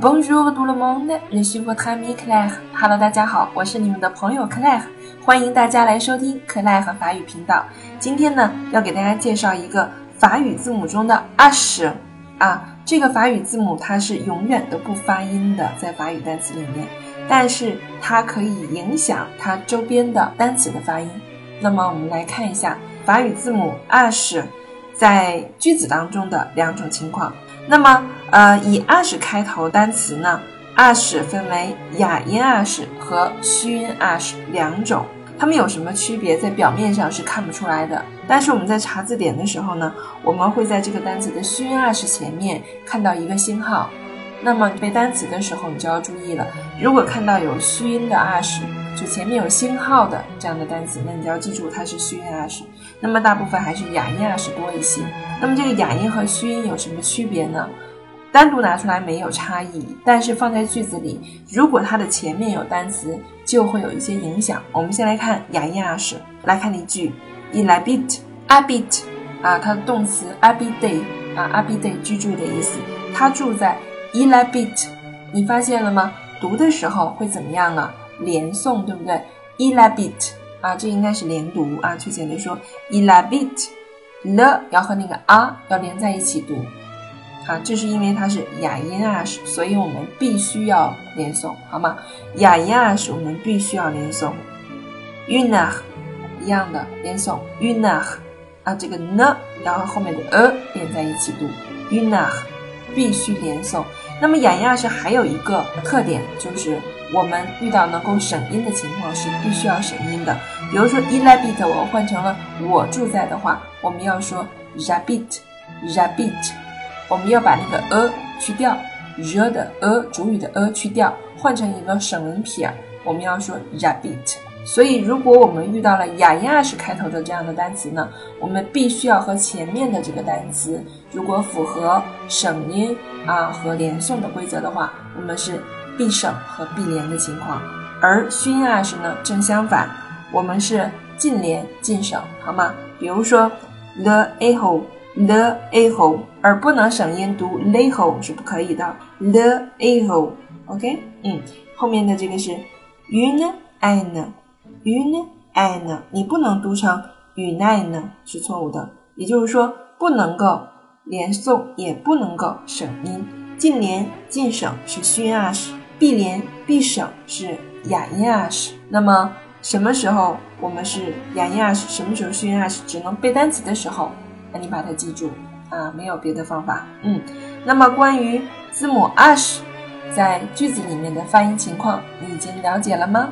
Bonjour tout le monde, je suis votre ami Claire. Hello，大家好，我是你们的朋友 Claire，欢迎大家来收听克莱和法语频道。今天呢，要给大家介绍一个法语字母中的 sh，啊，这个法语字母它是永远都不发音的，在法语单词里面，但是它可以影响它周边的单词的发音。那么我们来看一下法语字母 sh 在句子当中的两种情况。那么，呃，以 ash 开头单词呢，ash 分为哑音 ash 和虚音 ash 两种，它们有什么区别？在表面上是看不出来的，但是我们在查字典的时候呢，我们会在这个单词的虚音 ash 前面看到一个星号。那么背单词的时候，你就要注意了，如果看到有虚音的 ash。就前面有星号的这样的单词，那你就要记住它是虚音 ash。那么大部分还是哑音 ash 多一些。那么这个哑音和虚音有什么区别呢？单独拿出来没有差异，但是放在句子里，如果它的前面有单词，就会有一些影响。我们先来看哑音 ash，来看例句：il habite，habite，啊，它的动词 habite，啊，habite 居住的意思，它住在 il habite。你发现了吗？读的时候会怎么样呢？连诵对不对？ilabit 啊，这应该是连读啊。确切的说 ilabite，l 要和那个 a 要连在一起读啊。这是因为它是哑音啊，所以我们必须要连诵，好吗？哑音啊，是我们必须要连诵。unah 一样的连诵 unah 啊，这个 ne 要和后面的 a 连在一起读 unah，必须连诵。那么哑音是还有一个特点，就是我们遇到能够省音的情况是必须要省音的。比如说 i l a b i t 我换成了我住在的话，我们要说 rabbit，rabbit，我们要把那个 a 去掉，the 的 a 主语的 a 去掉，换成一个省文撇，我们要说 rabbit。所以，如果我们遇到了哑音啊是开头的这样的单词呢，我们必须要和前面的这个单词，如果符合省音啊和连诵的规则的话，我们是必省和必连的情况。而熏音啊是呢正相反，我们是尽连尽省，好吗？比如说 the a h o the a h o 而不能省音读 le ho 是不可以的 the a h o OK，嗯，后面的这个是 un an。爱呢，你不能读成与奈呢，是错误的。也就是说，不能够连诵，也不能够省音。近连近省是虚音 ash，必连必省是哑音 ash。那么什么时候我们是哑音 ash？什么时候虚音 ash？只能背单词的时候，那你把它记住啊，没有别的方法。嗯，那么关于字母 ash 在句子里面的发音情况，你已经了解了吗？